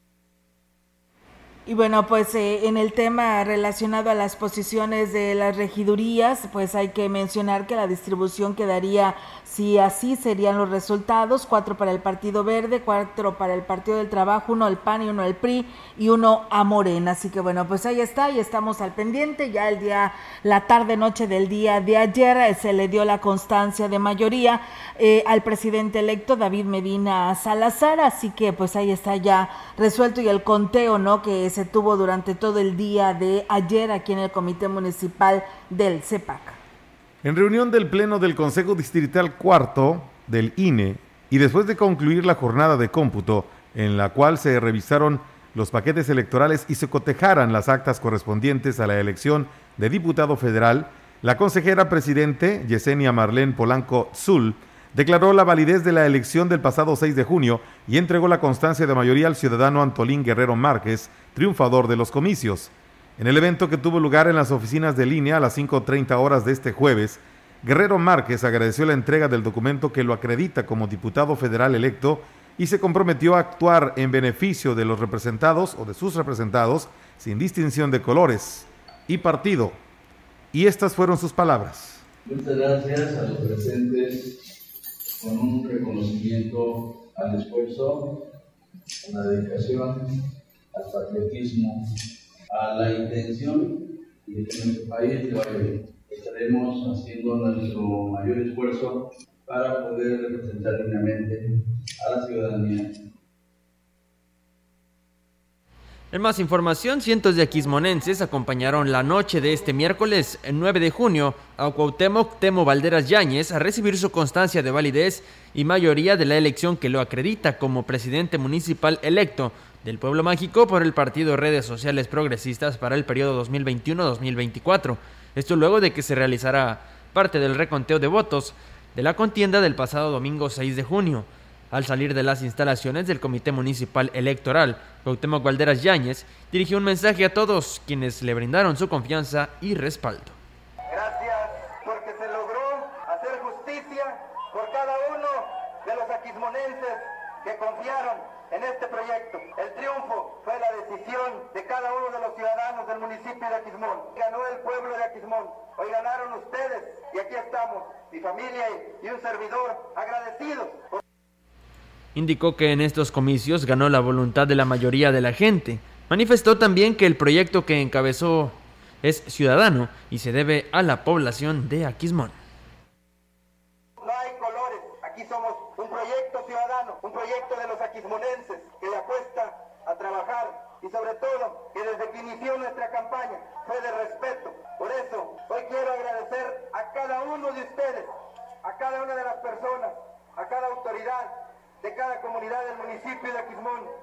Y bueno, pues eh, en el tema relacionado a las posiciones de las regidurías, pues hay que mencionar que la distribución quedaría, si así serían los resultados, cuatro para el Partido Verde, cuatro para el Partido del Trabajo, uno al PAN y uno al PRI y uno a Morena. Así que bueno, pues ahí está y estamos al pendiente. Ya el día, la tarde noche del día de ayer eh, se le dio la constancia de mayoría eh, al presidente electo David Medina Salazar, así que pues ahí está ya resuelto y el conteo, ¿no? Que se tuvo durante todo el día de ayer aquí en el Comité Municipal del CEPAC. En reunión del Pleno del Consejo Distrital Cuarto del INE y después de concluir la jornada de cómputo, en la cual se revisaron los paquetes electorales y se cotejaran las actas correspondientes a la elección de diputado federal, la consejera presidente Yesenia Marlene Polanco Zul declaró la validez de la elección del pasado 6 de junio y entregó la constancia de mayoría al ciudadano Antolín Guerrero Márquez, triunfador de los comicios. En el evento que tuvo lugar en las oficinas de línea a las 5.30 horas de este jueves, Guerrero Márquez agradeció la entrega del documento que lo acredita como diputado federal electo y se comprometió a actuar en beneficio de los representados o de sus representados sin distinción de colores y partido. Y estas fueron sus palabras. Muchas gracias a los presentes con un reconocimiento al esfuerzo, a la dedicación, al patriotismo, a la intención de que nuestro país bien. Estaremos haciendo nuestro mayor esfuerzo para poder representar dignamente a la ciudadanía En más información, cientos de aquismonenses acompañaron la noche de este miércoles 9 de junio a Cuauhtémoc Temo Valderas Yáñez a recibir su constancia de validez y mayoría de la elección que lo acredita como presidente municipal electo del Pueblo Mágico por el Partido Redes Sociales Progresistas para el periodo 2021-2024. Esto luego de que se realizara parte del reconteo de votos de la contienda del pasado domingo 6 de junio. Al salir de las instalaciones del Comité Municipal Electoral, Cuauhtémoc Valderas Yáñez dirigió un mensaje a todos quienes le brindaron su confianza y respaldo. Gracias porque se logró hacer justicia por cada uno de los aquismonenses que confiaron en este proyecto. El triunfo fue la decisión de cada uno de los ciudadanos del municipio de Aquismón. Ganó el pueblo de Aquismón. Hoy ganaron ustedes y aquí estamos, mi familia y un servidor, agradecidos. Por Indicó que en estos comicios ganó la voluntad de la mayoría de la gente. Manifestó también que el proyecto que encabezó es ciudadano y se debe a la población de Aquismón. No hay colores, aquí somos un proyecto ciudadano, un proyecto de los aquismonenses que le apuesta a trabajar y sobre todo que desde que inició nuestra campaña fue de respeto. Por eso hoy quiero agradecer a cada uno de ustedes, a cada una de las personas, a cada autoridad de cada comunidad del municipio de Aquismón.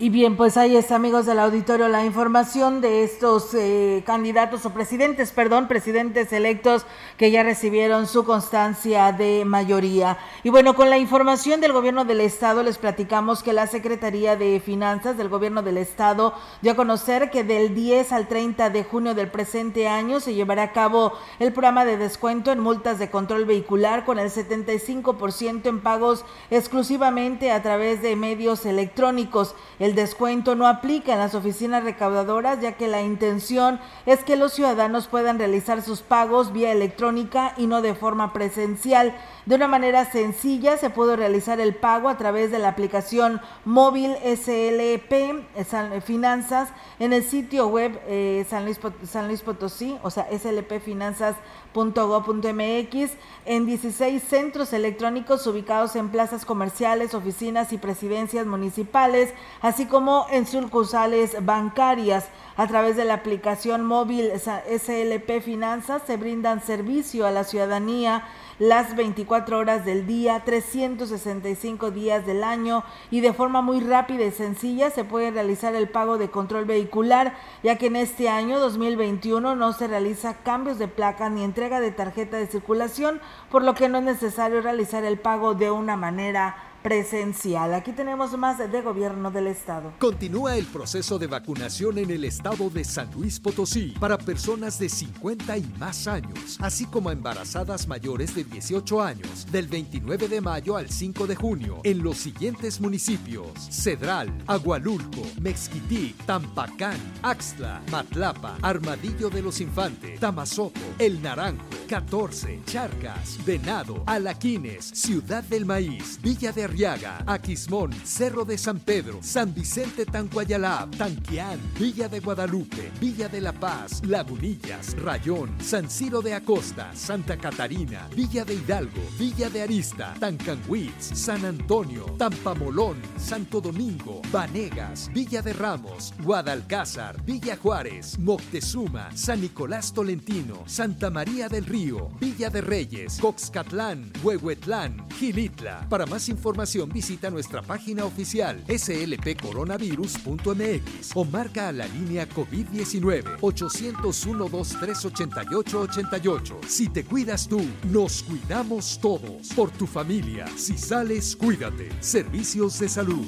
Y bien, pues ahí está, amigos del auditorio, la información de estos eh, candidatos o presidentes, perdón, presidentes electos que ya recibieron su constancia de mayoría. Y bueno, con la información del gobierno del estado les platicamos que la Secretaría de Finanzas del gobierno del estado dio a conocer que del 10 al 30 de junio del presente año se llevará a cabo el programa de descuento en multas de control vehicular con el 75% en pagos exclusivamente a través de medios electrónicos. El descuento no aplica en las oficinas recaudadoras ya que la intención es que los ciudadanos puedan realizar sus pagos vía electrónica y no de forma presencial. De una manera sencilla se puede realizar el pago a través de la aplicación móvil SLP Finanzas en el sitio web eh, San, Luis, Potosí, o sea, slpfinanzas.go.mx en 16 centros electrónicos ubicados en plazas comerciales, oficinas y presidencias municipales, así como en sucursales bancarias. A través de la aplicación móvil SLP Finanzas se brindan servicio a la ciudadanía las 24 horas del día, 365 días del año y de forma muy rápida y sencilla se puede realizar el pago de control vehicular, ya que en este año 2021 no se realiza cambios de placa ni entrega de tarjeta de circulación, por lo que no es necesario realizar el pago de una manera presencial. Aquí tenemos más de gobierno del estado. Continúa el proceso de vacunación en el estado de San Luis Potosí para personas de 50 y más años, así como embarazadas mayores de 18 años, del 29 de mayo al 5 de junio, en los siguientes municipios: Cedral, Agualulco, Mexquitic, Tampacán, Axtla, Matlapa, Armadillo de los Infantes, Tamazopo, El Naranjo, 14, Charcas, Venado, Alaquines, Ciudad del Maíz, Villa de Arriaga, Aquismón, Cerro de San Pedro, San Vicente Tancuayalab, Tanquián, Villa de Guadalupe, Villa de La Paz, Lagunillas, Rayón, San Ciro de Acosta, Santa Catarina, Villa de Hidalgo, Villa de Arista, Tancanhuitz, San Antonio, Tampamolón, Santo Domingo, Vanegas, Villa de Ramos, Guadalcázar, Villa Juárez, Moctezuma, San Nicolás Tolentino, Santa María del Río, Villa de Reyes, Coxcatlán, Huehuetlán, Gilitla. Para más información visita nuestra página oficial slpcoronavirus.mx o marca a la línea COVID-19 801-2388-88. Si te cuidas tú, nos cuidamos todos. Por tu familia, si sales, cuídate. Servicios de salud.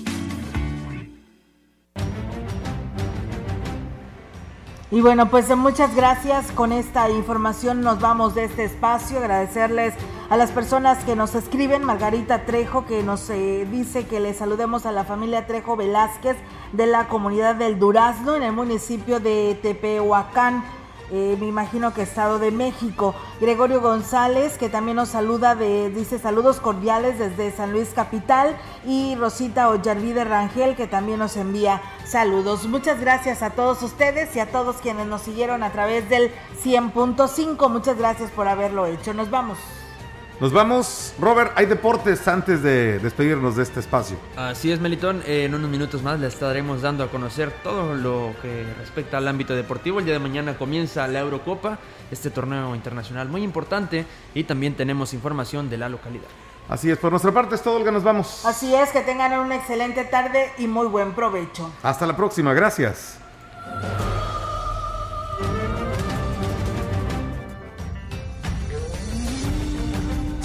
Y bueno, pues muchas gracias. Con esta información nos vamos de este espacio. Agradecerles a las personas que nos escriben. Margarita Trejo, que nos eh, dice que le saludemos a la familia Trejo Velázquez de la comunidad del Durazno en el municipio de Tepehuacán. Eh, me imagino que Estado de México. Gregorio González, que también nos saluda, dice saludos cordiales desde San Luis Capital. Y Rosita Ollarvide Rangel, que también nos envía saludos. Muchas gracias a todos ustedes y a todos quienes nos siguieron a través del 100.5. Muchas gracias por haberlo hecho. Nos vamos. Nos vamos. Robert, hay deportes antes de despedirnos de este espacio. Así es, Melitón. En unos minutos más le estaremos dando a conocer todo lo que respecta al ámbito deportivo. El día de mañana comienza la Eurocopa, este torneo internacional muy importante. Y también tenemos información de la localidad. Así es, por nuestra parte es todo, Olga, nos vamos. Así es, que tengan una excelente tarde y muy buen provecho. Hasta la próxima, gracias.